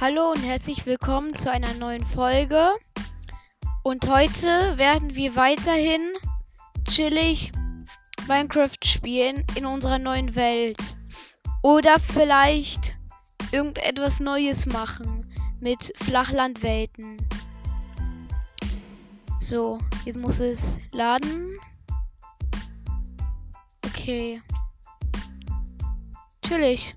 Hallo und herzlich willkommen zu einer neuen Folge. Und heute werden wir weiterhin chillig Minecraft spielen in unserer neuen Welt. Oder vielleicht irgendetwas Neues machen mit Flachlandwelten. So, jetzt muss es laden. Okay. Natürlich.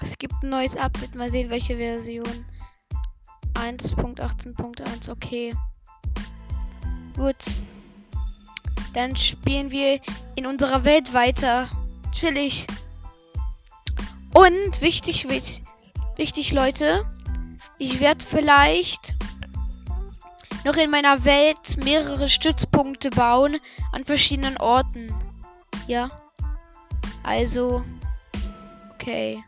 Es gibt ein neues Update. Mal sehen, welche Version. 1.18.1. Okay. Gut. Dann spielen wir in unserer Welt weiter. Chillig. Und wichtig, wichtig Leute. Ich werde vielleicht noch in meiner Welt mehrere Stützpunkte bauen an verschiedenen Orten. Ja. Also. Okay.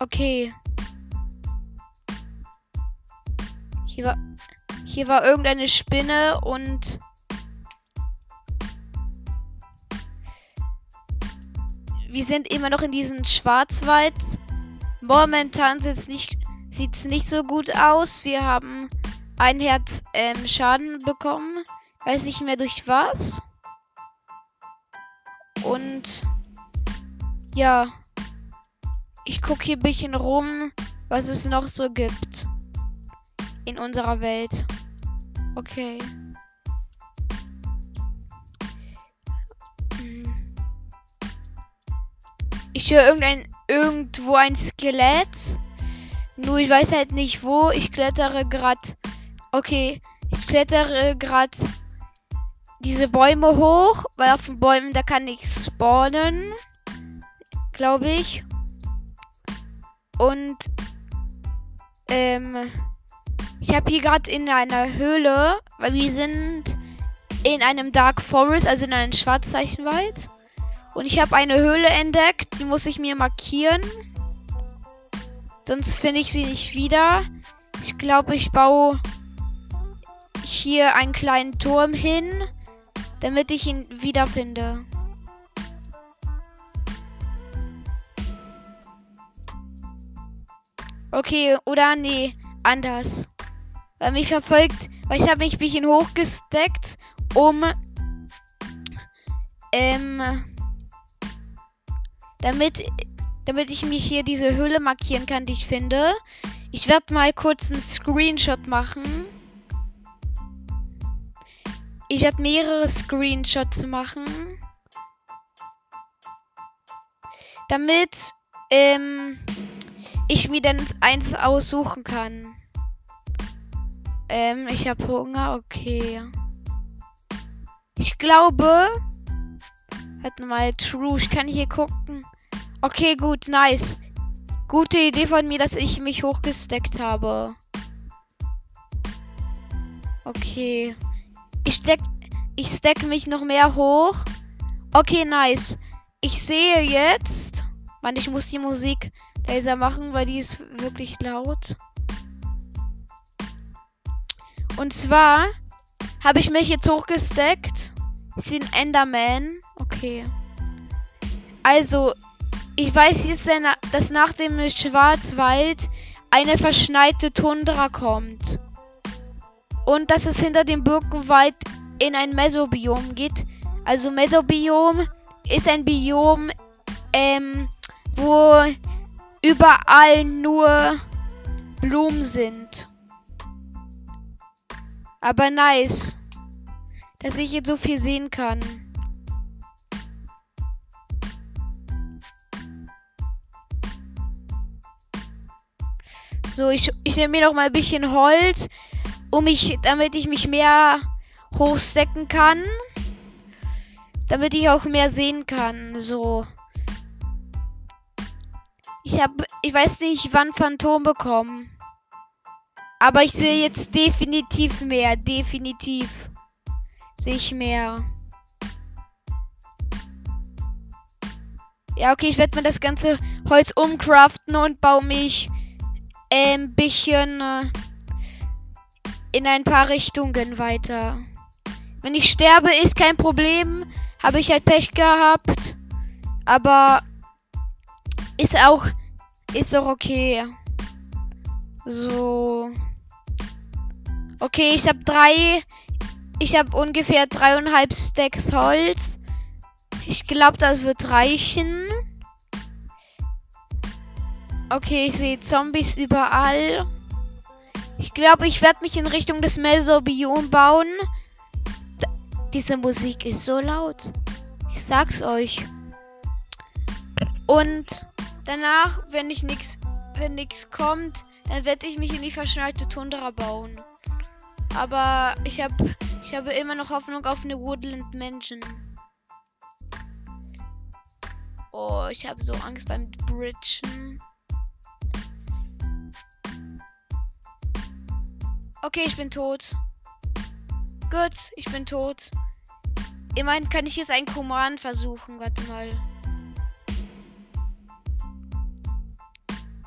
Okay. Hier war. Hier war irgendeine Spinne und. Wir sind immer noch in diesem Schwarzwald. Momentan sieht es nicht, nicht so gut aus. Wir haben ein Herz ähm, Schaden bekommen. Weiß nicht mehr durch was. Und ja, ich gucke hier ein bisschen rum, was es noch so gibt in unserer Welt. Okay. Hm. Ich höre irgendein irgendwo ein Skelett. Nur ich weiß halt nicht wo. Ich klettere gerade. Okay, ich klettere gerade diese Bäume hoch, weil auf den Bäumen da kann ich spawnen. Glaube ich. Und ähm, ich habe hier gerade in einer Höhle, weil wir sind in einem Dark Forest, also in einem Schwarzzeichenwald. Und ich habe eine Höhle entdeckt, die muss ich mir markieren. Sonst finde ich sie nicht wieder. Ich glaube, ich baue hier einen kleinen Turm hin damit ich ihn wiederfinde. Okay, oder nee, anders. Weil mich verfolgt, weil ich habe mich ein bisschen hochgesteckt, um ähm damit damit ich mich hier diese Höhle markieren kann, die ich finde. Ich werde mal kurz einen Screenshot machen. Ich werde mehrere Screenshots machen. Damit ähm, ich mir dann eins aussuchen kann. Ähm, ich habe Hunger, okay. Ich glaube. Warte mal, True, ich kann hier gucken. Okay, gut, nice. Gute Idee von mir, dass ich mich hochgesteckt habe. Okay. Ich steck, ich stack mich noch mehr hoch. Okay, nice. Ich sehe jetzt. Mann, ich muss die Musik leiser machen, weil die ist wirklich laut. Und zwar habe ich mich jetzt hochgesteckt. Ich sehe einen Enderman. Okay. Also, ich weiß jetzt, dass nach dem Schwarzwald eine verschneite Tundra kommt und dass es hinter dem Birkenwald in ein Mesobiom geht. Also Mesobiom ist ein Biom, ähm, wo überall nur Blumen sind. Aber nice, dass ich jetzt so viel sehen kann. So, ich, ich nehme mir noch mal ein bisschen Holz um mich, damit ich mich mehr hochstecken kann. Damit ich auch mehr sehen kann. So. Ich habe, ich weiß nicht, wann Phantom bekommen. Aber ich sehe jetzt definitiv mehr. Definitiv sehe ich mehr. Ja, okay, ich werde mir das ganze Holz umcraften und baue mich ein ähm, bisschen äh, in ein paar Richtungen weiter. Wenn ich sterbe, ist kein Problem. Habe ich halt Pech gehabt. Aber ist auch ist auch okay. So. Okay, ich habe drei. Ich habe ungefähr dreieinhalb Stacks Holz. Ich glaube, das wird reichen. Okay, ich sehe Zombies überall. Ich glaube, ich werde mich in Richtung des Mesobiom bauen. D diese Musik ist so laut. Ich sag's euch. Und danach, wenn ich nichts, wenn nichts kommt, dann werde ich mich in die verschneite Tundra bauen. Aber ich habe, ich habe immer noch Hoffnung auf eine Woodland Mansion. Oh, ich habe so Angst beim Bridgen. Okay, ich bin tot. Gut, ich bin tot. Immerhin kann ich jetzt einen Command versuchen. Warte mal.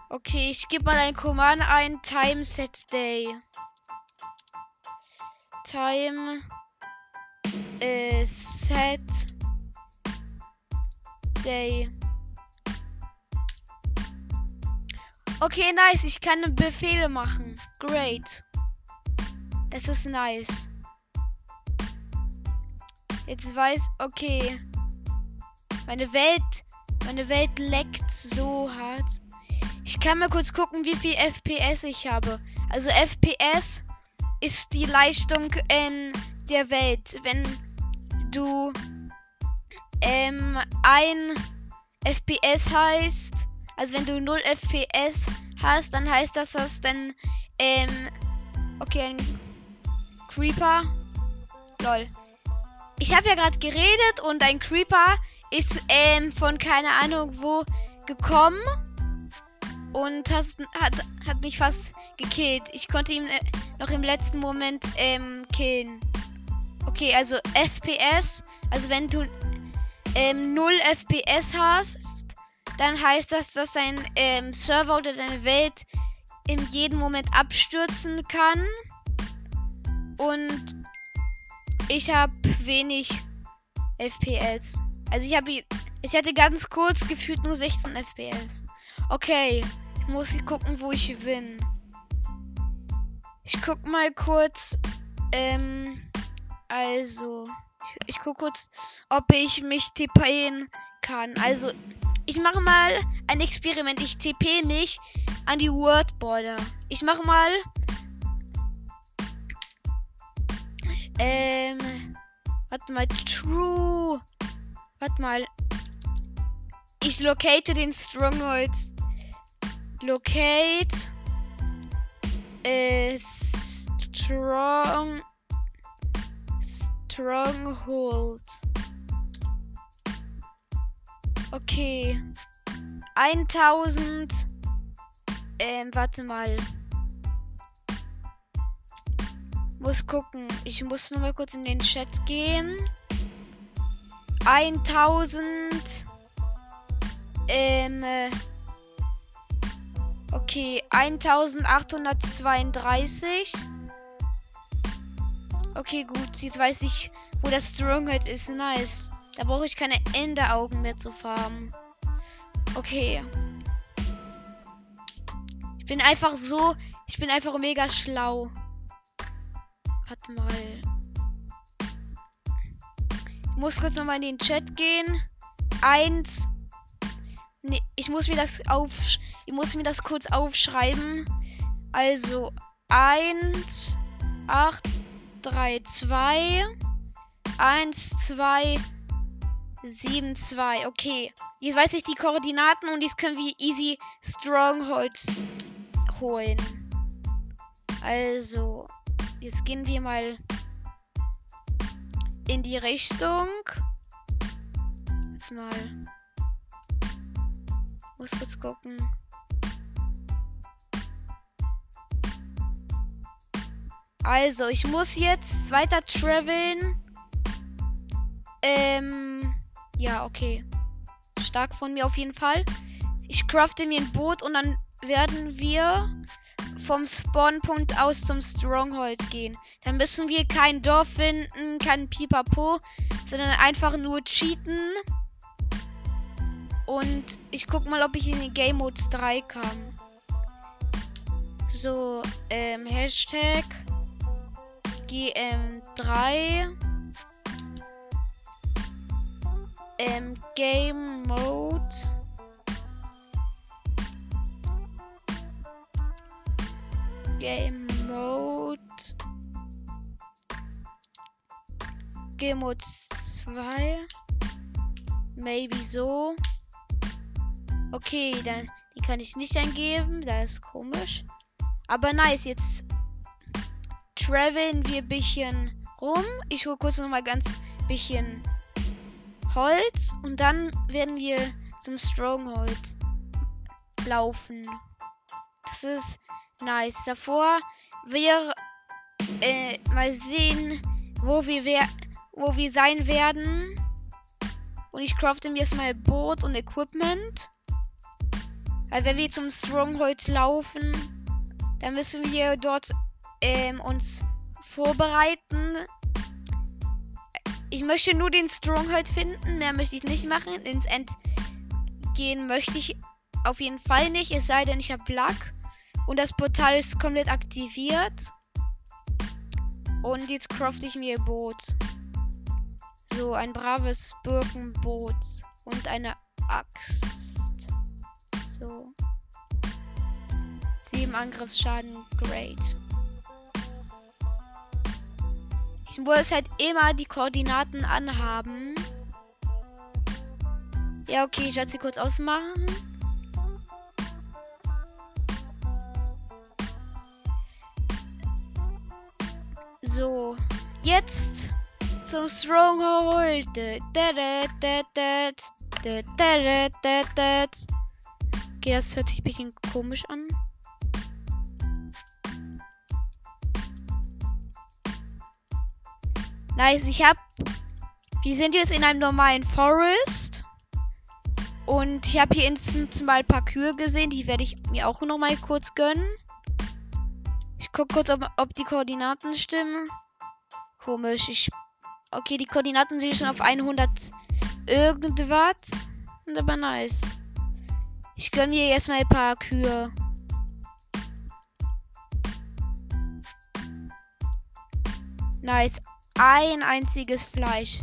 Okay, ich gebe mal ein Command ein. Time set day. Time äh, set day. Okay, nice. Ich kann Befehle machen. Great. Das ist nice. Jetzt weiß, okay. Meine Welt, meine Welt leckt so hart. Ich kann mal kurz gucken, wie viel FPS ich habe. Also FPS ist die Leistung ähm, der Welt. Wenn du ähm, ein FPS heißt, also wenn du 0 FPS hast, dann heißt das, dass dann ähm, okay, Creeper. Lol. Ich habe ja gerade geredet und ein Creeper ist ähm, von keine Ahnung wo gekommen und has, hat, hat mich fast gekillt. Ich konnte ihn äh, noch im letzten Moment ähm, killen. Okay, also FPS. Also wenn du ähm, 0 FPS hast, dann heißt das, dass dein ähm, Server oder deine Welt in jedem Moment abstürzen kann. Und ich habe wenig FPS. Also ich habe ich hatte ganz kurz gefühlt nur 16 FPS. Okay, ich muss gucken, wo ich bin. Ich guck mal kurz. Ähm, also, ich, ich guck kurz, ob ich mich TPen kann. Also, ich mache mal ein Experiment. Ich TP mich an die Word Border. Ich mache mal Ähm. Warte mal. True. Warte mal. Ich locate den Stronghold. Locate. Äh, strong. Stronghold. Okay. 1000. Ähm, warte mal. Muss gucken. Ich muss nur mal kurz in den Chat gehen. 1000. Ähm. Äh, okay, 1832. Okay, gut. Jetzt weiß ich, wo das Stronghold ist. Nice. Da brauche ich keine Enderaugen mehr zu farmen. Okay. Ich bin einfach so. Ich bin einfach mega schlau. Warte mal. Ich muss kurz nochmal in den Chat gehen. Eins. Nee, ich muss mir das auf. Ich muss mir das kurz aufschreiben. Also 1, 8, 3, 2, 1, 2, 7, 2. Okay. Jetzt weiß ich die Koordinaten und jetzt können wir easy Stronghold holen. Also Jetzt gehen wir mal in die Richtung. Jetzt mal. Muss kurz gucken. Also, ich muss jetzt weiter traveln. Ähm, ja, okay. Stark von mir auf jeden Fall. Ich crafte mir ein Boot und dann werden wir vom Spawnpunkt aus zum Stronghold gehen. Dann müssen wir kein Dorf finden, kein Pipapo, sondern einfach nur cheaten. Und ich guck mal, ob ich in die Game Modes 3 kann. So, ähm, Hashtag GM3 ähm, Game Mode Game Mode. Game Mode 2. Maybe so. Okay, dann die kann ich nicht eingeben. Das ist komisch. Aber nice, jetzt traveln wir ein bisschen rum. Ich hole kurz noch mal ganz bisschen Holz und dann werden wir zum Stronghold laufen. Das ist Nice. Davor wir äh, mal sehen, wo wir, wer wo wir sein werden. Und ich crafte mir jetzt mal Boot und Equipment. Weil wenn wir zum Stronghold laufen, dann müssen wir dort ähm, uns vorbereiten. Ich möchte nur den Stronghold finden, mehr möchte ich nicht machen. Ins End gehen möchte ich auf jeden Fall nicht, es sei denn, ich habe Luck. Und das Portal ist komplett aktiviert. Und jetzt crafte ich mir Boot. So, ein braves Birkenboot. Und eine Axt. So. Sieben Angriffsschaden. Great. Ich muss halt immer die Koordinaten anhaben. Ja, okay, ich werde sie kurz ausmachen. So, jetzt zum Stronghold. Okay, das hört sich ein bisschen komisch an. Nice, ich hab. Wir sind jetzt in einem normalen Forest. Und ich habe hier instant mal ein paar Kühe gesehen. Die werde ich mir auch noch mal kurz gönnen. Guck kurz, ob, ob die Koordinaten stimmen. Komisch. Ich. Okay, die Koordinaten sind schon auf 100 irgendwas. Und aber nice. Ich gönne mir erstmal ein paar Kühe. Nice. Ein einziges Fleisch.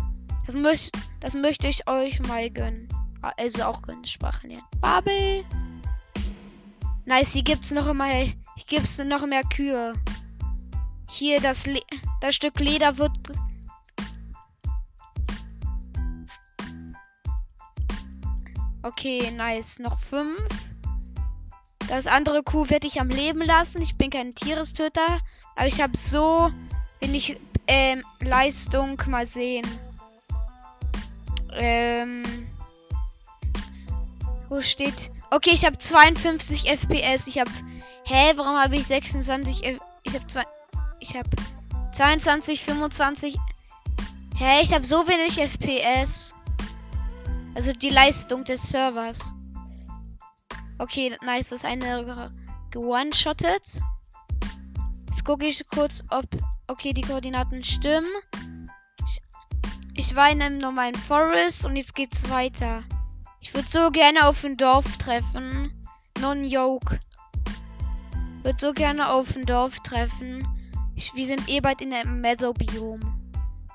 Das, möcht, das möchte ich euch mal gönnen. Also auch gönnen, Sprachen lernen. Bubble. Nice, hier gibt's noch einmal gibt es noch mehr Kühe. Hier das, Le das Stück Leder wird. Okay, nice. Noch fünf. Das andere Kuh werde ich am Leben lassen. Ich bin kein Tierestöter. Aber ich habe so wenig ähm, Leistung. Mal sehen. Ähm. Wo steht. Okay, ich habe 52 FPS. Ich habe Hä, warum habe ich 26? Äh, ich habe zwei. Ich habe 22, 25. Hä, ich habe so wenig FPS. Also die Leistung des Servers. Okay, nice. Das eine gewone-shottet. Jetzt gucke ich kurz, ob. Okay, die Koordinaten stimmen. Ich, ich war in einem normalen Forest und jetzt geht's weiter. Ich würde so gerne auf ein Dorf treffen. Non-Yoke. Würde so gerne auf ein Dorf treffen. Wir sind eh bald in der Meadow-Biom.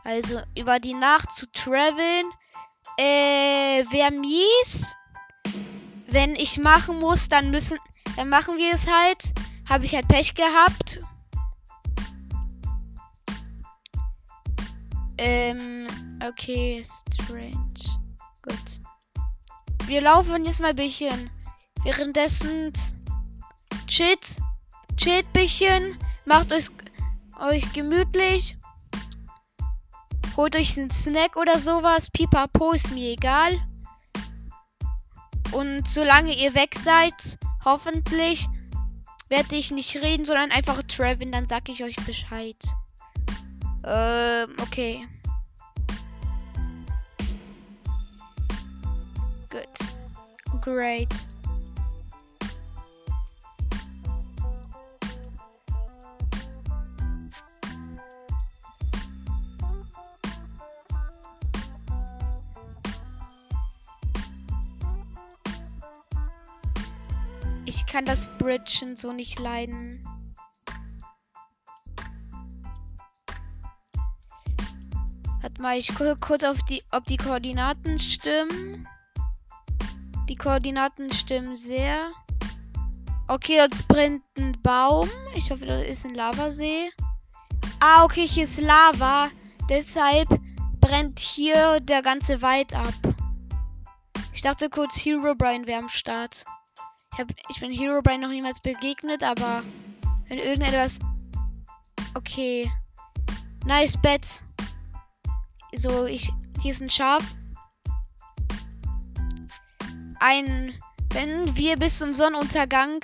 Also über die Nacht zu traveln. Äh, wäre mies. Wenn ich machen muss, dann müssen. Dann machen wir es halt. Habe ich halt Pech gehabt. Ähm, okay, strange. Gut. Wir laufen jetzt mal ein bisschen. Währenddessen. Shit. Chillt bisschen, macht euch, euch gemütlich. Holt euch einen Snack oder sowas. Pipapo ist mir egal. Und solange ihr weg seid, hoffentlich werde ich nicht reden, sondern einfach traveln. Dann sag ich euch Bescheid. Ähm, okay. Good. Great. Kann das Bridgen so nicht leiden. Warte mal, ich gucke kurz auf die, ob die Koordinaten stimmen. Die Koordinaten stimmen sehr. Okay, dort brennt ein Baum. Ich hoffe, das ist ein Lavasee. Ah, okay, hier ist Lava. Deshalb brennt hier der ganze Wald ab. Ich dachte kurz, Hero Brian wäre am Start. Ich, hab, ich bin Hero Brian noch niemals begegnet, aber wenn irgendetwas... Okay. Nice Bett. So, ich... Hier ist ein Schaf. Ein... Wenn wir bis zum Sonnenuntergang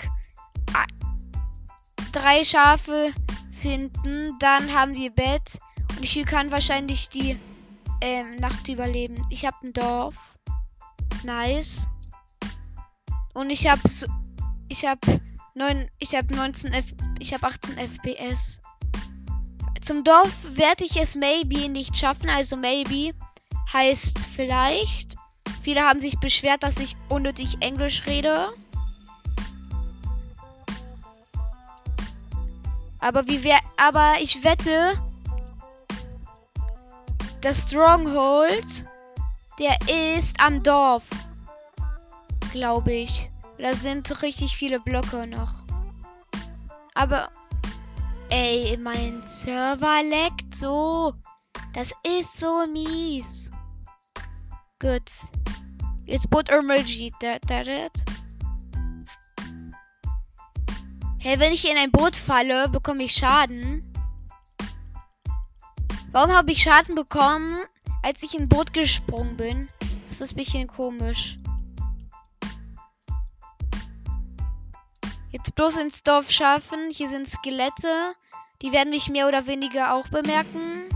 drei Schafe finden, dann haben wir Bett. Und ich kann wahrscheinlich die ähm, Nacht überleben. Ich habe ein Dorf. Nice. Und ich habe ich habe 9 ich habe 19 F ich habe 18 FPS. Zum Dorf werde ich es maybe nicht schaffen, also maybe heißt vielleicht. Viele haben sich beschwert, dass ich unnötig Englisch rede. Aber wie wär, aber ich wette, das Stronghold, der ist am Dorf. Glaube ich. Da sind richtig viele Blöcke noch. Aber, ey, mein Server leckt so. Das ist so mies. Gut. Jetzt Boot Emergency. Da, da, da. Hey, wenn ich in ein Boot falle, bekomme ich Schaden. Warum habe ich Schaden bekommen, als ich in ein Boot gesprungen bin? Das ist ein bisschen komisch. Jetzt bloß ins Dorf schaffen. Hier sind Skelette. Die werden mich mehr oder weniger auch bemerken.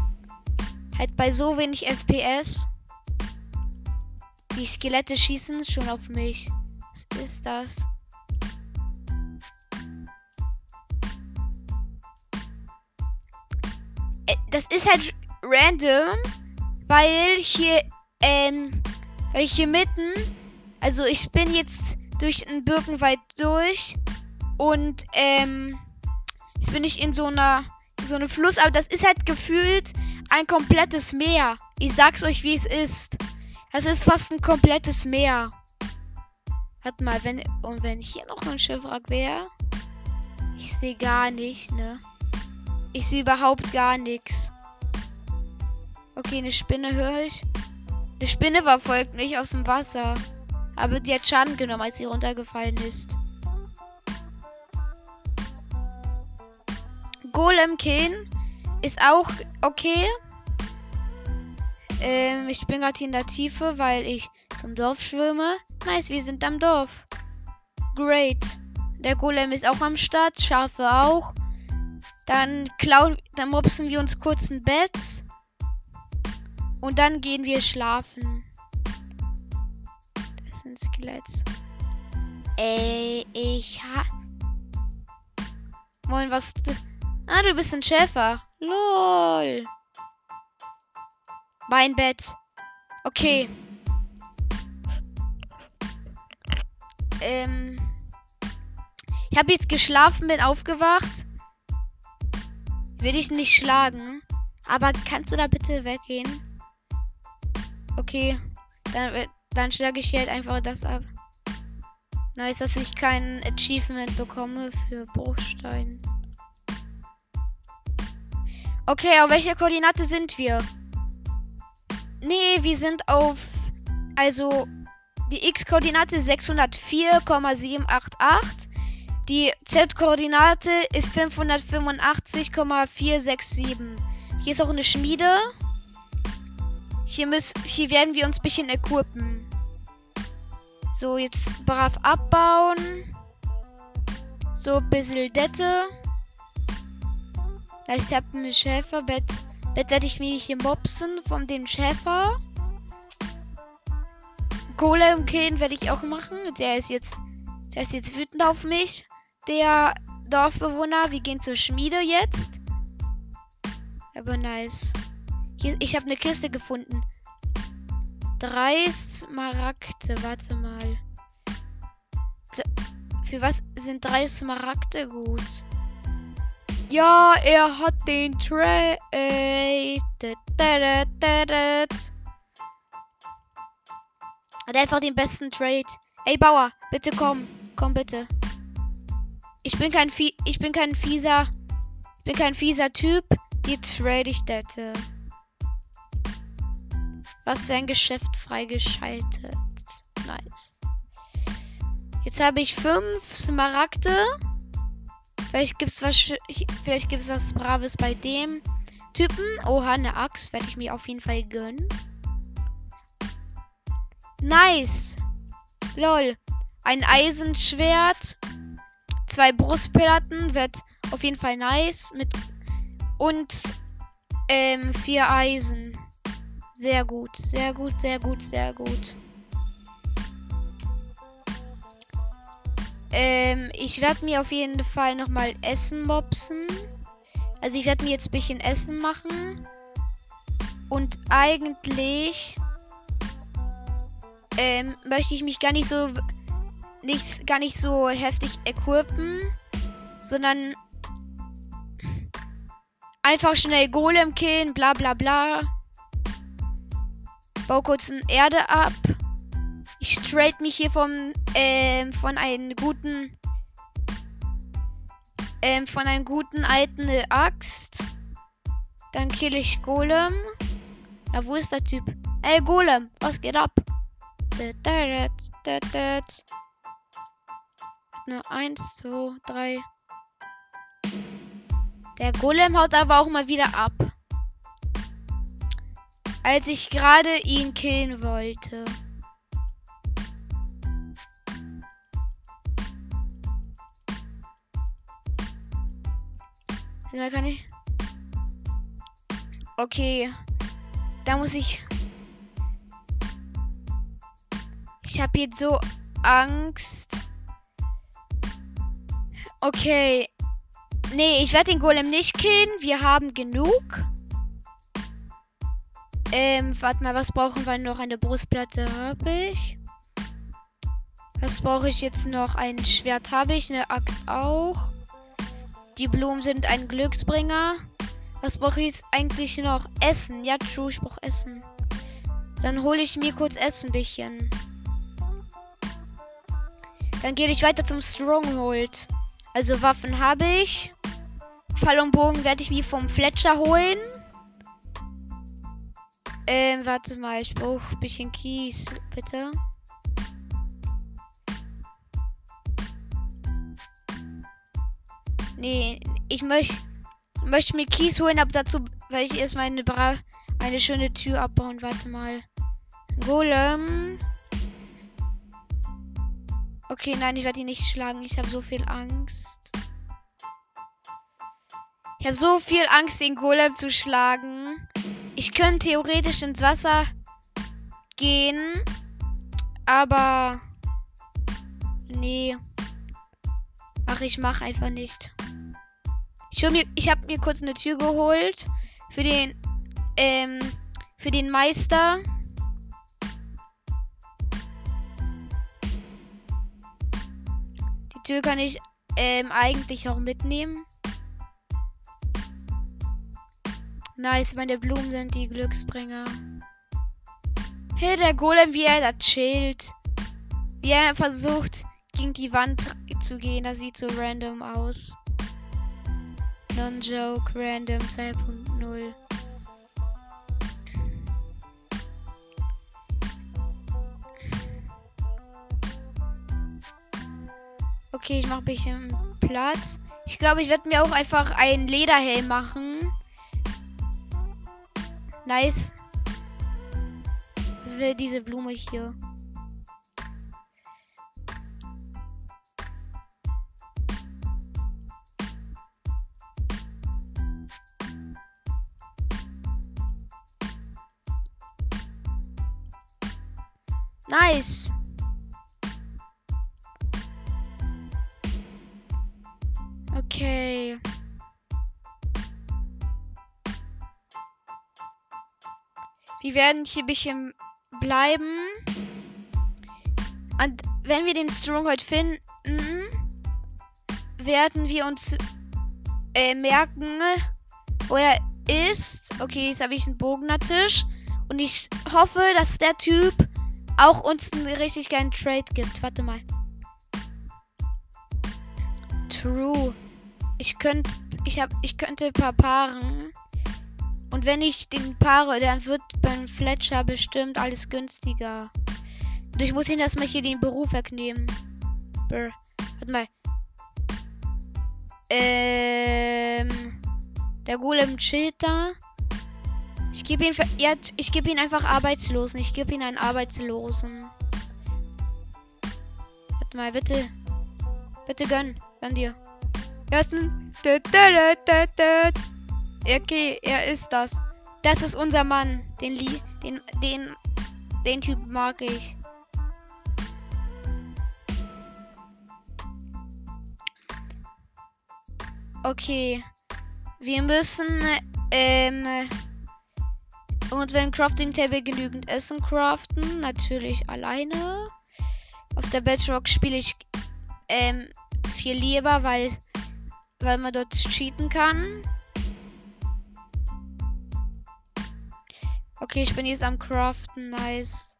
Halt bei so wenig FPS. Die Skelette schießen schon auf mich. Was ist das? das ist halt random, weil hier, ähm, weil ich hier mitten, also ich bin jetzt durch den Birkenwald durch und, ähm, jetzt bin ich in so einer, so einem Fluss, aber das ist halt gefühlt ein komplettes Meer. Ich sag's euch, wie es ist. Das ist fast ein komplettes Meer. Warte mal, wenn, und wenn hier noch ein Schiffwrack wäre? Ich sehe gar nicht, ne? Ich sehe überhaupt gar nichts. Okay, eine Spinne höre ich. Eine Spinne verfolgt mich aus dem Wasser. Aber die hat Schaden genommen, als sie runtergefallen ist. Golem King ist auch okay. Ähm, ich bin gerade in der Tiefe, weil ich zum Dorf schwimme. Nice, wir sind am Dorf. Great. Der Golem ist auch am Start, Schafe auch. Dann klauen, dann mopsen wir uns kurz ein Bett. Und dann gehen wir schlafen. Das sind Skelett. Ey, ich ha. Moin, was. Ah, du bist ein Schäfer. Lol. Mein Bett. Okay. Ähm. Ich habe jetzt geschlafen, bin aufgewacht. Will ich nicht schlagen. Aber kannst du da bitte weggehen? Okay. Dann, dann schlage ich hier halt einfach das ab. Nice, dass ich kein Achievement bekomme für Bruchstein. Okay, auf welcher Koordinate sind wir? Nee, wir sind auf. Also, die X-Koordinate 604,788. Die Z-Koordinate ist 585,467. Hier ist auch eine Schmiede. Hier, müssen, hier werden wir uns ein bisschen equippen. So, jetzt brav abbauen. So, ein bisschen Dette. Ich habe ein Schäferbett. Bett werde ich mir hier mopsen von dem Schäfer. Golem killen werde ich auch machen. Der ist jetzt, der ist jetzt wütend auf mich der Dorfbewohner. Wir gehen zur Schmiede jetzt. Aber nice. Hier, ich habe eine Kiste gefunden. Drei Smaragde. Warte mal. Für was? sind drei Smaragde gut. Ja, er hat den Trade. Hat einfach den besten Trade. Ey, Bauer, bitte komm. Komm bitte. Ich bin kein Vie ich bin kein fieser. Ich bin kein fieser Typ. Die trade ich dette. Was für ein Geschäft freigeschaltet. Nice. Jetzt habe ich fünf Smaragde. Vielleicht gibt's was vielleicht gibt's was Braves bei dem Typen. Oha, eine Axt werde ich mir auf jeden Fall gönnen. Nice. Lol. Ein Eisenschwert. Zwei Brustplatten wird auf jeden Fall nice. Mit und ähm, vier Eisen. Sehr gut, sehr gut, sehr gut, sehr gut. Ähm, ich werde mir auf jeden Fall nochmal Essen mopsen. Also ich werde mir jetzt ein bisschen Essen machen. Und eigentlich ähm, möchte ich mich gar nicht so nicht gar nicht so heftig equippen, sondern einfach schnell Golem killen, bla bla bla. Bau kurz eine Erde ab. Ich trade mich hier vom, ähm, von einem guten, ähm, von einem guten alten Axt. Dann kill ich Golem. Na, wo ist der Typ? Ey, Golem, was geht ab? Na, eins, zwei, drei. Der Golem haut aber auch mal wieder ab. Als ich gerade ihn killen wollte. Ja, kann ich. Okay. Da muss ich. Ich habe jetzt so Angst. Okay. Nee, ich werde den Golem nicht killen. Wir haben genug. Ähm, warte mal, was brauchen wir noch? Eine Brustplatte habe ich. Was brauche ich jetzt noch? Ein Schwert habe ich, eine Axt auch. Die Blumen sind ein Glücksbringer. Was brauche ich eigentlich noch? Essen. Ja, true, ich brauche Essen. Dann hole ich mir kurz Essen ein bisschen. Dann gehe ich weiter zum Stronghold. Also Waffen habe ich. Pfeil und Bogen werde ich mir vom Fletcher holen. Ähm, warte mal, ich brauche ein bisschen Kies, bitte. Nee, ich möchte möchte mir Kies holen, aber dazu werde ich erstmal eine, Bra eine schöne Tür abbauen. Warte mal. Golem. Okay, nein, ich werde ihn nicht schlagen. Ich habe so viel Angst. Ich habe so viel Angst, den Golem zu schlagen. Ich könnte theoretisch ins Wasser gehen. Aber. Nee. Ach, ich mache einfach nicht. Ich, mir, ich habe mir kurz eine Tür geholt. Für den, ähm, für den Meister. Die Tür kann ich ähm, eigentlich auch mitnehmen. Nice, meine Blumen sind die Glücksbringer. Hey, der Golem, wie er da chillt. Wie er versucht, gegen die Wand zu gehen. Das sieht so random aus. Non-Joke Random 2.0. Okay, ich mache ein bisschen Platz. Ich glaube, ich werde mir auch einfach einen Lederhelm machen. Nice. Das wäre diese Blume hier. Nice. Okay. Wir werden hier ein bisschen bleiben. Und wenn wir den Stronghold finden, werden wir uns äh, merken, wo er ist. Okay, jetzt habe ich einen Bogener-Tisch. Und ich hoffe, dass der Typ auch uns einen richtig geilen Trade gibt. Warte mal. True. Ich könnte, ich hab, ich könnte ein paar paaren. Und wenn ich den paare, dann wird beim Fletcher bestimmt alles günstiger. Und ich muss ihn erstmal hier den Beruf wegnehmen. Brr. Warte mal. Ähm. Der Golem chillt da. Ich gebe ihn, ja, ich gebe ihn einfach Arbeitslosen. Ich gebe ihn einen Arbeitslosen. Warte mal, bitte. Bitte gönn. Gönn dir. Okay, er ist das. Das ist unser Mann. Den, den, den, den Typ mag ich. Okay. Wir müssen ähm, und wenn Crafting Table genügend Essen craften, natürlich alleine. Auf der Bedrock spiele ich ähm, viel lieber, weil, weil man dort cheaten kann. Okay, ich bin jetzt am Craften. Nice.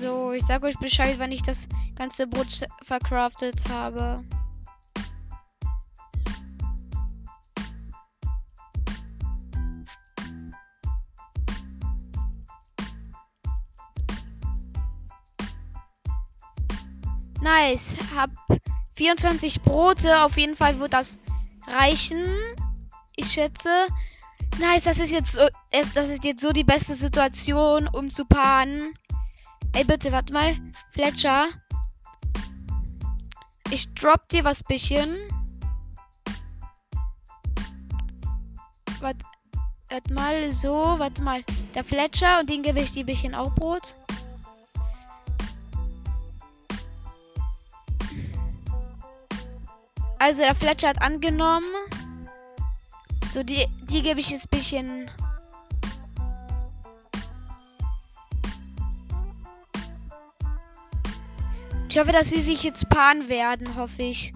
So, ich sag euch Bescheid, wenn ich das ganze Brot verkraftet habe. Nice. Hab 24 Brote. Auf jeden Fall wird das reichen. Ich schätze. Nice, das ist jetzt so, äh, das ist jetzt so die beste Situation, um zu paaren. Ey, bitte, warte mal. Fletcher. Ich drop dir was bisschen. Warte, warte mal, so, warte mal. Der Fletcher und den gebe ich dir bisschen auch Brot. Also der Fletcher hat angenommen. So, die, die gebe ich jetzt ein bisschen. Ich hoffe, dass sie sich jetzt paaren werden, hoffe ich.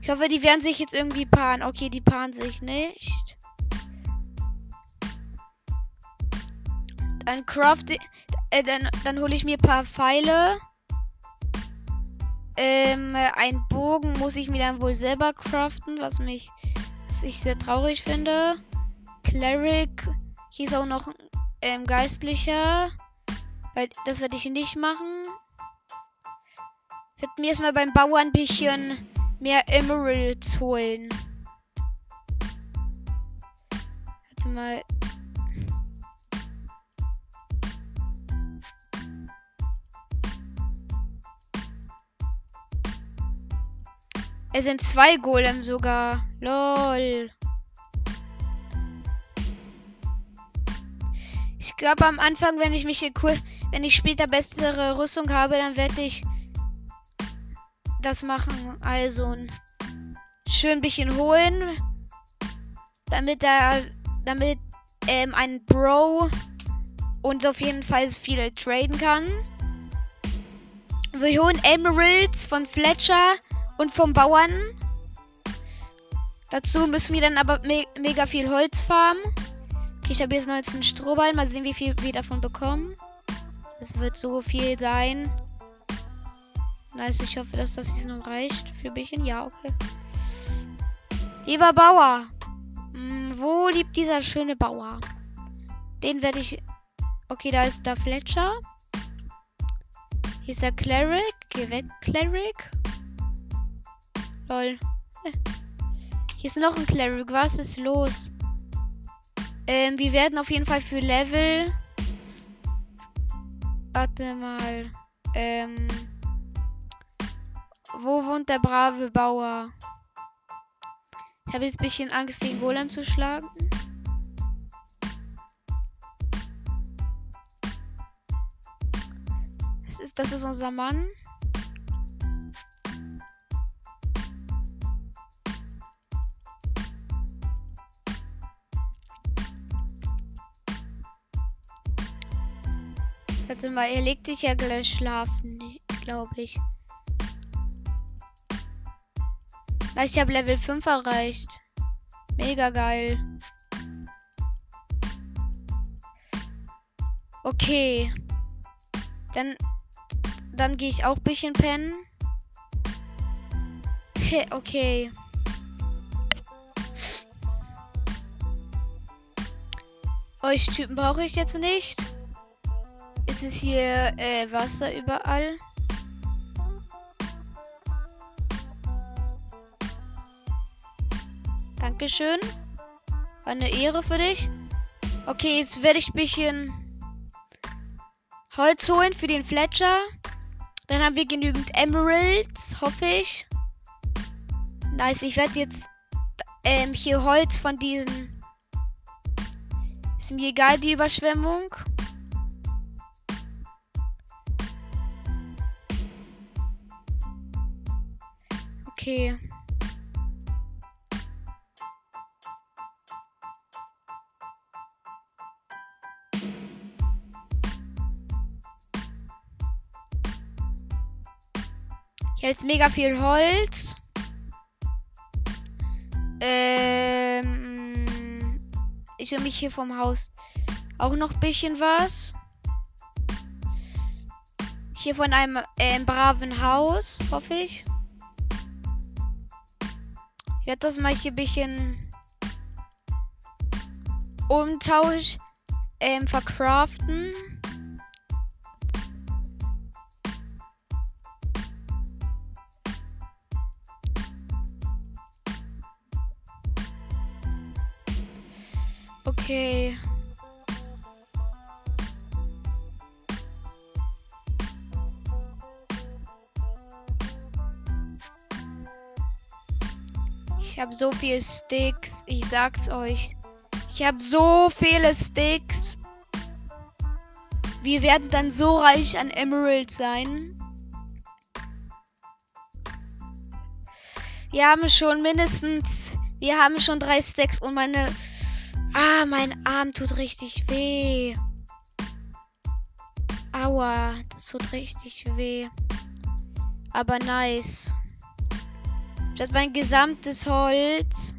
Ich hoffe, die werden sich jetzt irgendwie paaren. Okay, die paaren sich nicht. Dann craft äh, dann, dann hole ich mir ein paar Pfeile. Ähm, ein Bogen muss ich mir dann wohl selber craften, was mich, was ich sehr traurig finde. Cleric, hier ist auch noch ähm, Geistlicher, weil das werde ich nicht machen. Ich werde mir erstmal beim Bauern ein bisschen mehr Emeralds holen. Warte mal. Es sind zwei Golem sogar. Lol. Ich glaube am Anfang, wenn ich mich wenn ich später bessere Rüstung habe, dann werde ich das machen. Also ein schön bisschen holen, damit er, damit ähm, ein Bro uns auf jeden Fall viele traden kann. Wir holen Emeralds von Fletcher und vom Bauern. Dazu müssen wir dann aber me mega viel Holz farmen. Okay, ich habe jetzt 19 Strohballen. Mal sehen, wie viel wir davon bekommen. Es wird so viel sein. Nice, ich hoffe, dass das jetzt noch reicht. Für ein bisschen. Ja, okay. Lieber Bauer. Hm, wo liebt dieser schöne Bauer? Den werde ich... Okay, da ist der Fletcher. Hier ist der Cleric. Geh weg, Cleric. Lol. Hier ist noch ein Cleric. Was ist los? Ähm, wir werden auf jeden Fall für Level. Warte mal. Ähm. Wo wohnt der brave Bauer? Ich habe jetzt ein bisschen Angst, den Golem zu schlagen. Das ist, das ist unser Mann. Warte mal, er legt sich ja gleich schlafen. glaube ich. Ich habe Level 5 erreicht. Mega geil. Okay. Dann, dann gehe ich auch ein bisschen pennen. Okay. Euch Typen brauche ich jetzt nicht. Ist hier äh, Wasser überall. Dankeschön. Eine Ehre für dich. Okay, jetzt werde ich ein bisschen Holz holen für den Fletcher. Dann haben wir genügend Emeralds, hoffe ich. Nice, ich werde jetzt ähm, hier Holz von diesen. Ist mir egal, die Überschwemmung. Okay. Jetzt mega viel Holz. Ähm, ich will mich hier vom Haus auch noch ein bisschen was. Hier von einem äh, braven Haus, hoffe ich. Werde das mal hier ein bisschen umtausch ähm, verkraften. Okay. Habe so viele Sticks. Ich sag's euch. Ich habe so viele Sticks. Wir werden dann so reich an Emeralds sein. Wir haben schon mindestens. Wir haben schon drei Stacks und meine Ah, mein Arm tut richtig weh. Aua, das tut richtig weh. Aber nice. Statt mein gesamtes Holz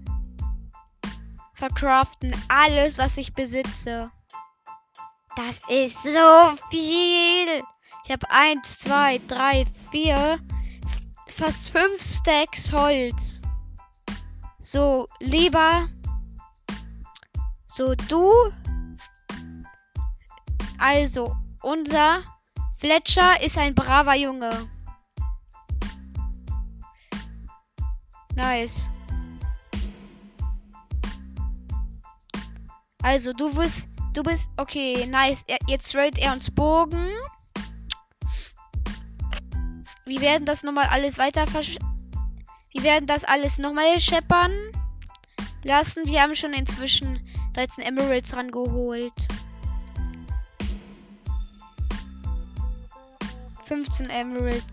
verkraften alles, was ich besitze. Das ist so viel. Ich habe eins, zwei, drei, vier, fast fünf Stacks Holz. So, lieber so, du. Also, unser Fletcher ist ein braver Junge. Nice. Also, du bist. Du bist. Okay, nice. Jetzt tradet er uns Bogen. Wir werden das nochmal alles weiter Wir werden das alles nochmal scheppern lassen. Wir haben schon inzwischen 13 Emeralds rangeholt. 15 Emeralds.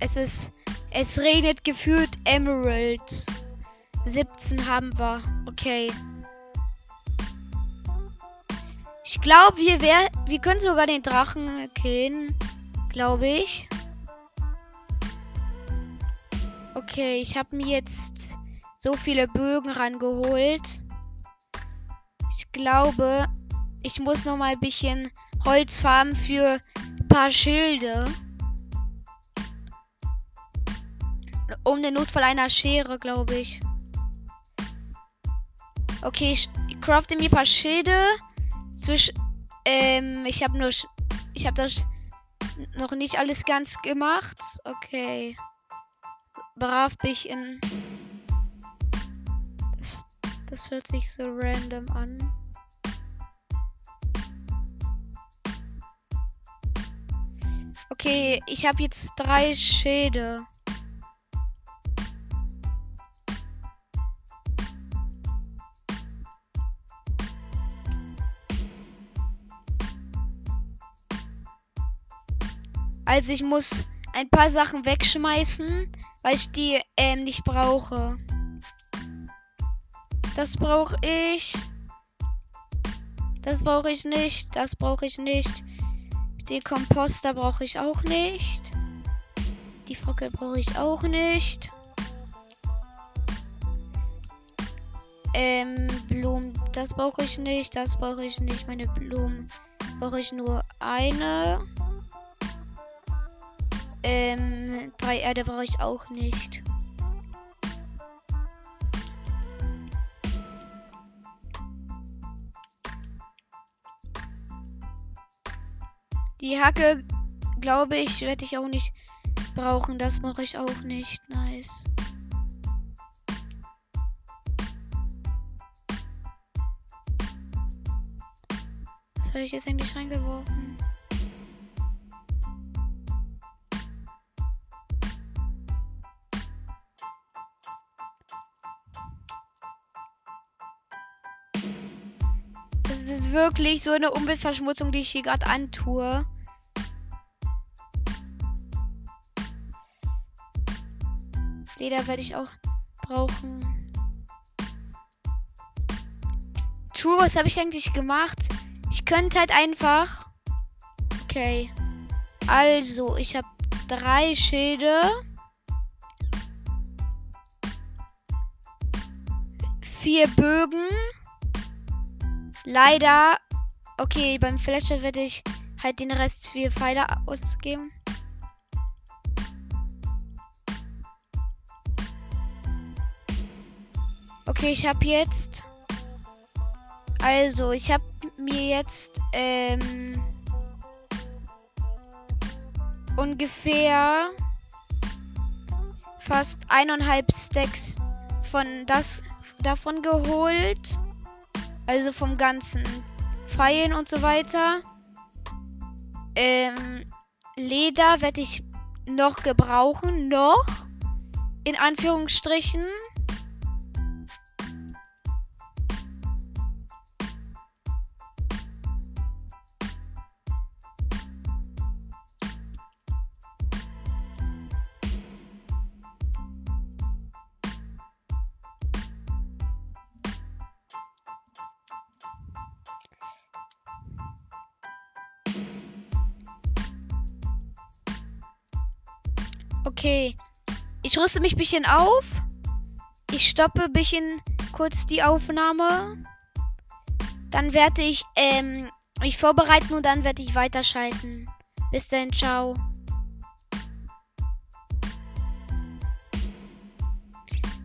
Es ist. Es regnet gefühlt Emeralds. 17 haben wir. Okay. Ich glaube, wir, wir können sogar den Drachen killen. Glaube ich. Okay, ich habe mir jetzt so viele Bögen rangeholt glaube, ich muss noch mal ein bisschen Holz farmen für ein paar Schilde. Um den Notfall einer Schere, glaube ich. Okay, ich crafte mir ein paar Schilde. Zwischen, ähm, ich habe nur, ich habe das noch nicht alles ganz gemacht. Okay. Brav bin ich in. Das, das hört sich so random an. Okay, ich habe jetzt drei Schäde. Also ich muss ein paar Sachen wegschmeißen, weil ich die ähm, nicht brauche. Das brauche ich. Das brauche ich nicht. Das brauche ich nicht. Den Komposter brauche ich auch nicht. Fackel brauche ich auch nicht. Ähm, Blumen, das brauche ich nicht. Das brauche ich nicht. Meine Blumen brauche ich nur eine. Ähm, drei Erde brauche ich auch nicht. Die Hacke, glaube ich, werde ich auch nicht brauchen. Das mache ich auch nicht. Nice. Was habe ich jetzt eigentlich reingeworfen? Wirklich so eine Umweltverschmutzung, die ich hier gerade antue. Leder werde ich auch brauchen. True, was habe ich eigentlich gemacht? Ich könnte halt einfach. Okay. Also, ich habe drei Schilde. Vier Bögen. Leider. Okay, beim Fletcher werde ich halt den Rest vier Pfeile ausgeben. Okay, ich habe jetzt. Also, ich habe mir jetzt ähm, ungefähr fast eineinhalb Stacks von das davon geholt. Also vom ganzen Pfeilen und so weiter. Ähm, Leder werde ich noch gebrauchen. Noch. In Anführungsstrichen. Okay. Ich rüste mich ein bisschen auf. Ich stoppe ein bisschen kurz die Aufnahme. Dann werde ich ähm, mich vorbereiten und dann werde ich weiterschalten. Bis dann, ciao.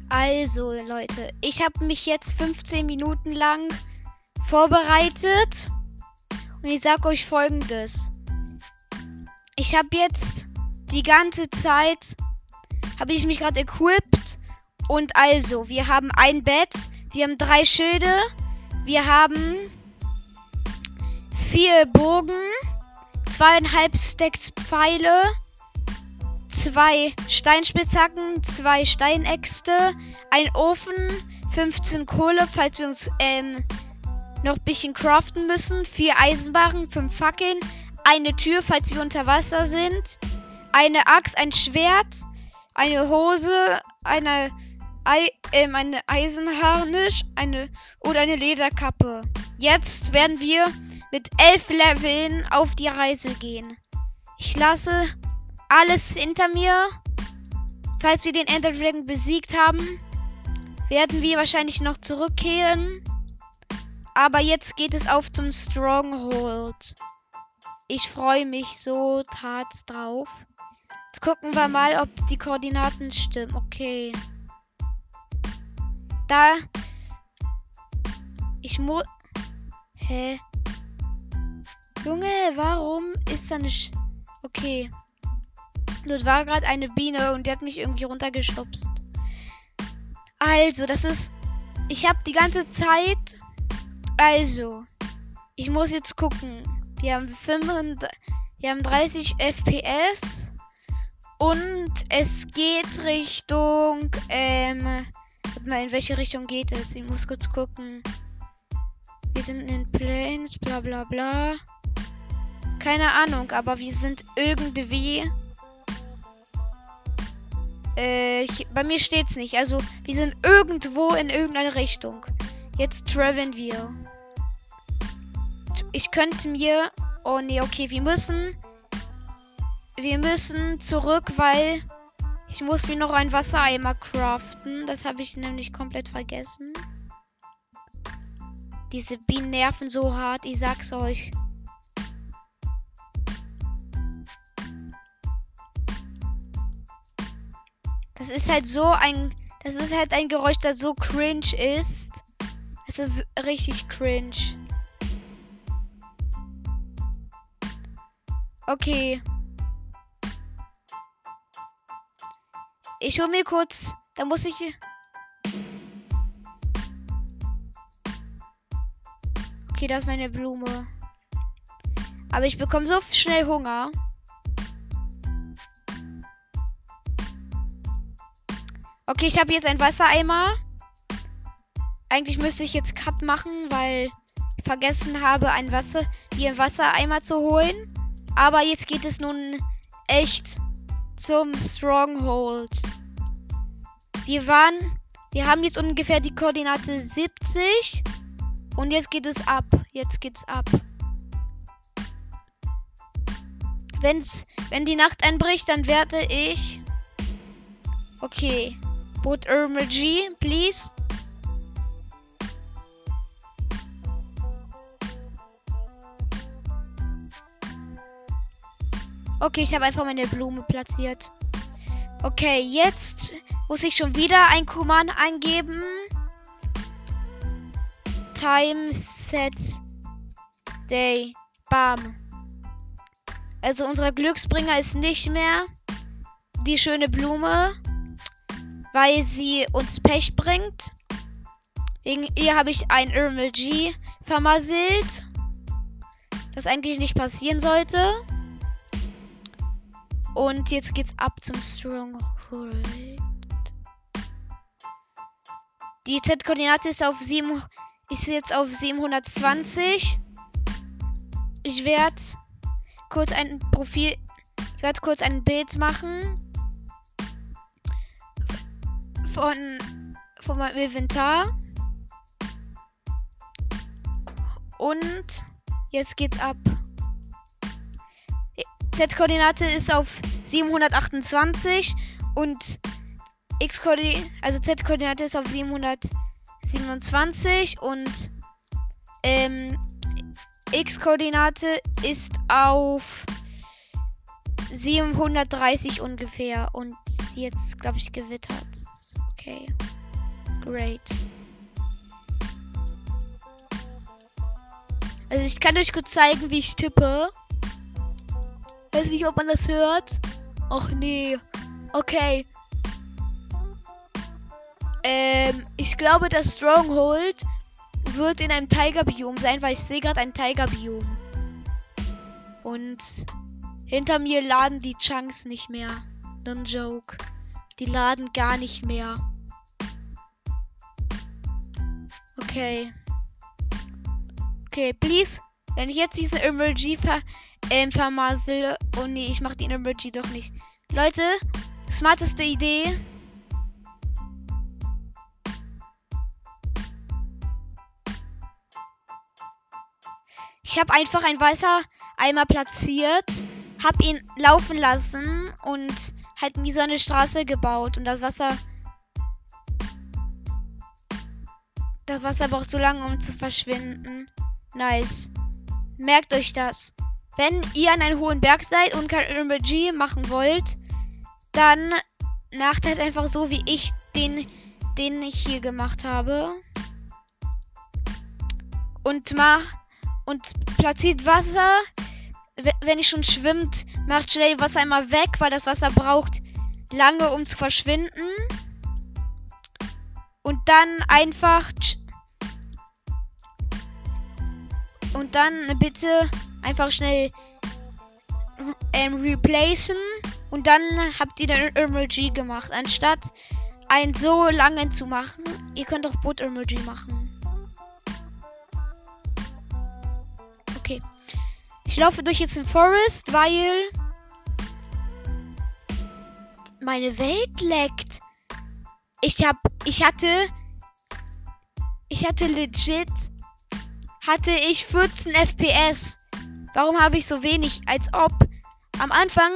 Also, Leute, ich habe mich jetzt 15 Minuten lang vorbereitet. Und ich sage euch folgendes. Ich habe jetzt die ganze Zeit habe ich mich gerade equipped. Und also, wir haben ein Bett, wir haben drei Schilde, wir haben vier Bogen, zweieinhalb Stacks Pfeile, zwei Steinspitzhacken, zwei Steinäxte, ein Ofen, 15 Kohle, falls wir uns ähm, noch ein bisschen craften müssen, vier Eisenbarren, fünf Fackeln, eine Tür, falls wir unter Wasser sind, eine Axt, ein Schwert, eine Hose, eine, Ei, ähm, eine Eisenharnisch, eine oder eine Lederkappe. Jetzt werden wir mit elf Leveln auf die Reise gehen. Ich lasse alles hinter mir. Falls wir den Ender Dragon besiegt haben, werden wir wahrscheinlich noch zurückkehren. Aber jetzt geht es auf zum Stronghold. Ich freue mich so tats drauf. Jetzt gucken wir mal, ob die Koordinaten stimmen. Okay. Da. Ich muss. Hä? Junge, warum ist da nicht. Okay. Dort war gerade eine Biene und die hat mich irgendwie runtergeschubst. Also, das ist. Ich habe die ganze Zeit. Also. Ich muss jetzt gucken. Wir haben 35. Wir haben 30 FPS. Und es geht Richtung, ähm, mal, in welche Richtung geht es? Ich muss kurz gucken. Wir sind in Plains, bla bla bla. Keine Ahnung, aber wir sind irgendwie. Äh, ich, bei mir steht's nicht. Also, wir sind irgendwo in irgendeine Richtung. Jetzt traveln wir. Ich könnte mir. Oh nee, okay, wir müssen wir müssen zurück, weil Ich muss mir noch einen Wassereimer craften. Das habe ich nämlich komplett vergessen. Diese Bienen nerven so hart, ich sag's euch. Das ist halt so ein. Das ist halt ein Geräusch, das so cringe ist. Es ist richtig cringe. Okay. Ich hol mir kurz. Da muss ich. Okay, das ist meine Blume. Aber ich bekomme so schnell Hunger. Okay, ich habe jetzt einen Wassereimer. Eigentlich müsste ich jetzt Cut machen, weil ich vergessen habe, ein Wasser, hier einen Wassereimer zu holen. Aber jetzt geht es nun echt zum Stronghold. Wir waren, wir haben jetzt ungefähr die Koordinate 70 und jetzt geht es ab. Jetzt geht's ab. Wenn's, wenn die Nacht einbricht, dann werde ich. Okay. Boot Ermergy, please. Okay, ich habe einfach meine Blume platziert. Okay, jetzt muss ich schon wieder ein Command eingeben. Time Set Day. Bam. Also unser Glücksbringer ist nicht mehr die schöne Blume, weil sie uns Pech bringt. Wegen ihr habe ich ein Irmel G vermasselt. Das eigentlich nicht passieren sollte. Und jetzt geht's ab zum Stronghold. Die Z-Koordinate ist auf 7 ist jetzt auf 720. Ich werde kurz ein Profil ich werde kurz ein Bild machen von von meinem Inventar. Und jetzt geht's ab. Z-Koordinate ist auf 728 und X-Koordinate, also Z-Koordinate ist auf 727 und ähm, X-Koordinate ist auf 730 ungefähr und jetzt glaube ich gewittert. Okay. Great. Also ich kann euch kurz zeigen, wie ich tippe. Weiß nicht, ob man das hört. Och nee. Okay. Ähm, ich glaube, das Stronghold wird in einem Tiger-Biom sein, weil ich sehe gerade ein Tiger-Biom. Und hinter mir laden die Chunks nicht mehr. No joke. Die laden gar nicht mehr. Okay. Okay, please. Wenn ich jetzt diesen Emoji ver ähm, vermasel. Oh nee, ich mach den Emoji doch nicht. Leute, smarteste Idee. Ich habe einfach ein weißer Eimer platziert, hab ihn laufen lassen und halt wie so eine Straße gebaut und das Wasser das Wasser braucht so lange, um zu verschwinden. Nice. Merkt euch das. Wenn ihr an einem hohen Berg seid und kein RPG machen wollt, dann macht halt einfach so, wie ich den, den ich hier gemacht habe. Und mach und platziert Wasser. Wenn ich schon schwimmt, macht schnell Wasser einmal weg, weil das Wasser braucht lange, um zu verschwinden. Und dann einfach und dann bitte einfach schnell ähm, replacen und dann habt ihr den Emoji gemacht, anstatt einen so langen zu machen. Ihr könnt auch Boot Emoji machen. Okay. Ich laufe durch jetzt im Forest, weil meine Welt leckt. Ich hab, ich hatte, ich hatte legit hatte ich 14 FPS. Warum habe ich so wenig? Als ob am Anfang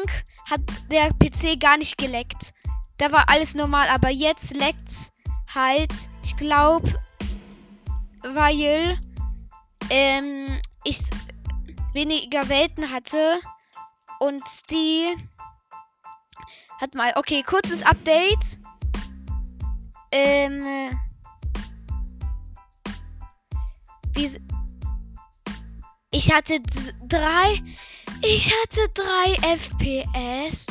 hat der PC gar nicht geleckt. da war alles normal, aber jetzt leckt's halt. Ich glaube, weil ähm, ich weniger Welten hatte und die hat mal. Okay, kurzes Update. Ähm. Wie. Ich hatte drei. Ich hatte drei FPS.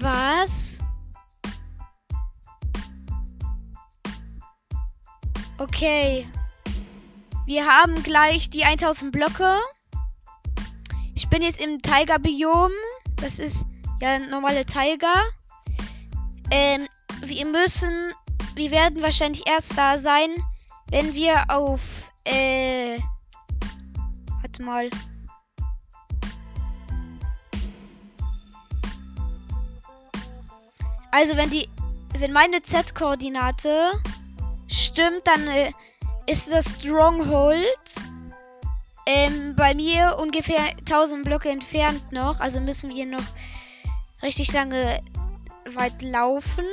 Was? Okay. Wir haben gleich die 1000 Blöcke. Ich bin jetzt im Tiger-Biom. Das ist ja normale Tiger. Ähm, wir müssen. Wir werden wahrscheinlich erst da sein, wenn wir auf. Äh. Warte mal. Also wenn die. Wenn meine Z-Koordinate stimmt, dann äh, ist das Stronghold ähm, bei mir ungefähr 1000 Blöcke entfernt noch. Also müssen wir noch richtig lange weit laufen.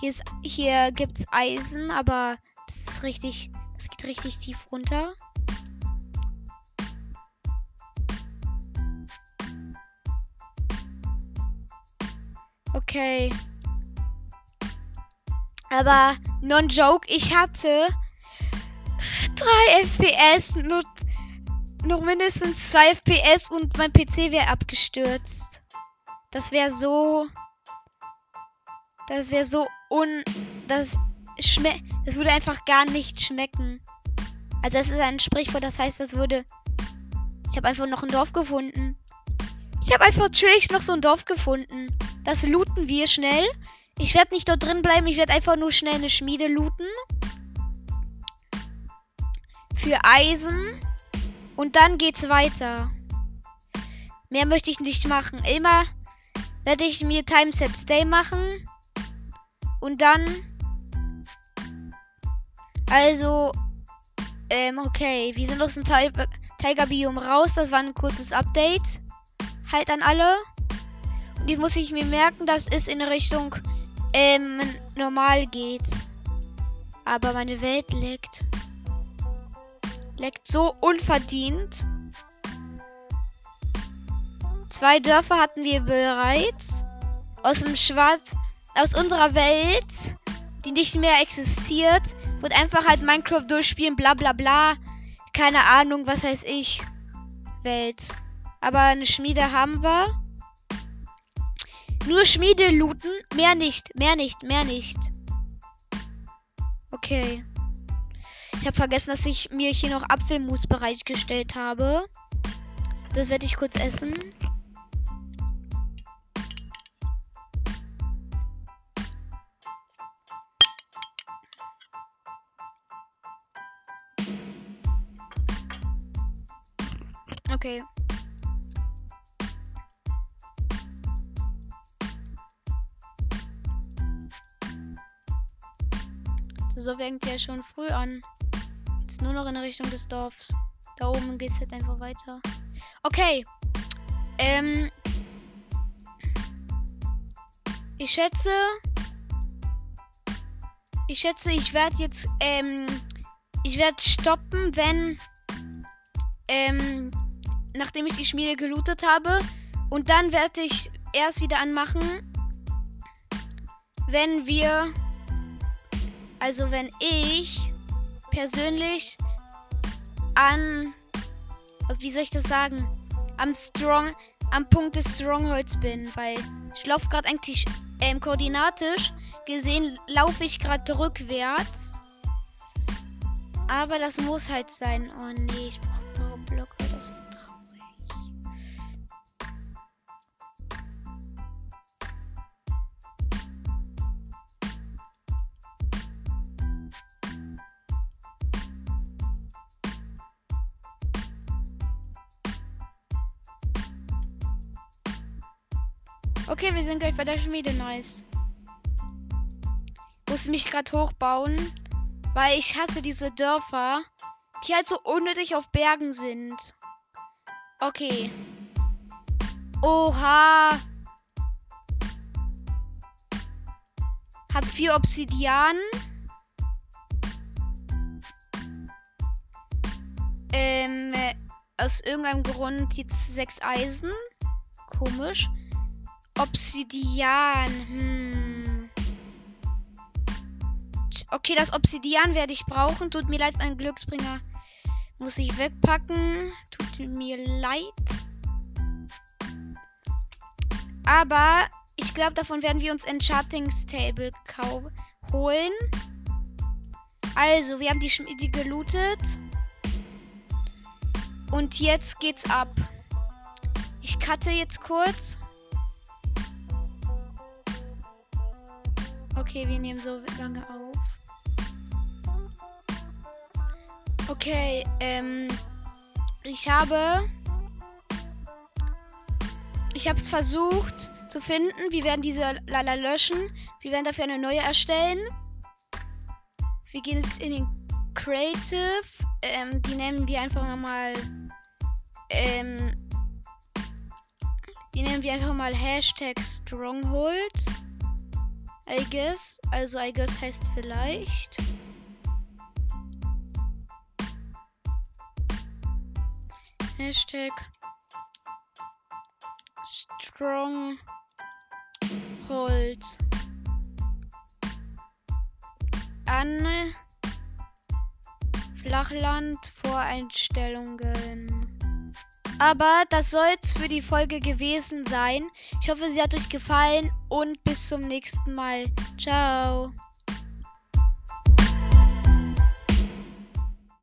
Hier, hier gibt's Eisen, aber das ist richtig, geht richtig tief runter. Okay. Aber non-joke, ich hatte 3 FPS, nur noch mindestens 2 FPS und mein PC wäre abgestürzt. Das wäre so. Das wäre so un. Das schmeckt. Das würde einfach gar nicht schmecken. Also, das ist ein Sprichwort, das heißt, das würde. Ich habe einfach noch ein Dorf gefunden. Ich habe einfach chillig noch so ein Dorf gefunden. Das looten wir schnell. Ich werde nicht dort drin bleiben. Ich werde einfach nur schnell eine Schmiede looten. Für Eisen. Und dann geht's weiter. Mehr möchte ich nicht machen. Immer werde ich mir Timeset Stay machen. Und dann. Also. Ähm, okay. Wir sind aus dem Tiger Biom raus. Das war ein kurzes Update. Halt an alle. Und jetzt muss ich mir merken, dass es in Richtung ähm, normal geht. Aber meine Welt leckt. Leckt so unverdient. Zwei Dörfer hatten wir bereits. Aus dem Schwarz. Aus unserer Welt, die nicht mehr existiert, wird einfach halt Minecraft durchspielen, bla bla bla. Keine Ahnung, was weiß ich. Welt. Aber eine Schmiede haben wir. Nur Schmiede looten. Mehr nicht, mehr nicht, mehr nicht. Okay. Ich habe vergessen, dass ich mir hier noch Apfelmus bereitgestellt habe. Das werde ich kurz essen. Okay. So fängt ja schon früh an. Jetzt nur noch in Richtung des Dorfs. Da oben geht es jetzt einfach weiter. Okay. Ähm. Ich schätze. Ich schätze, ich werde jetzt. Ähm. Ich werde stoppen, wenn. Ähm. Nachdem ich die Schmiede gelootet habe. Und dann werde ich erst wieder anmachen. Wenn wir also wenn ich persönlich an, wie soll ich das sagen, am Strong, am Punkt des Strongholds bin, weil ich laufe gerade eigentlich ähm, koordinatisch gesehen, laufe ich gerade rückwärts. Aber das muss halt sein. Oh nee, ich brauche Blöcke, das ist Okay, wir sind gleich bei der Schmiede. Nice. Muss mich gerade hochbauen. Weil ich hasse diese Dörfer, die halt so unnötig auf Bergen sind. Okay. Oha. Hab vier Obsidian. Ähm, äh, aus irgendeinem Grund jetzt sechs Eisen. Komisch. Obsidian. Hm. Okay, das Obsidian werde ich brauchen. Tut mir leid, mein Glücksbringer muss ich wegpacken. Tut mir leid. Aber ich glaube, davon werden wir uns Enchanting's Table holen. Also, wir haben die Schmiede gelootet. Und jetzt geht's ab. Ich cutte jetzt kurz. Okay, wir nehmen so lange auf. Okay, ähm, ich habe, ich habe es versucht zu finden. Wir werden diese Lala löschen. Wir werden dafür eine neue erstellen. Wir gehen jetzt in den Creative. Ähm, die nennen wir einfach mal, ähm, die nennen wir einfach mal Hashtag Stronghold. I guess. Also I guess heißt vielleicht. Hashtag Stronghold. An Flachland Voreinstellungen. Aber das soll es für die Folge gewesen sein. Ich hoffe, sie hat euch gefallen und bis zum nächsten Mal. Ciao.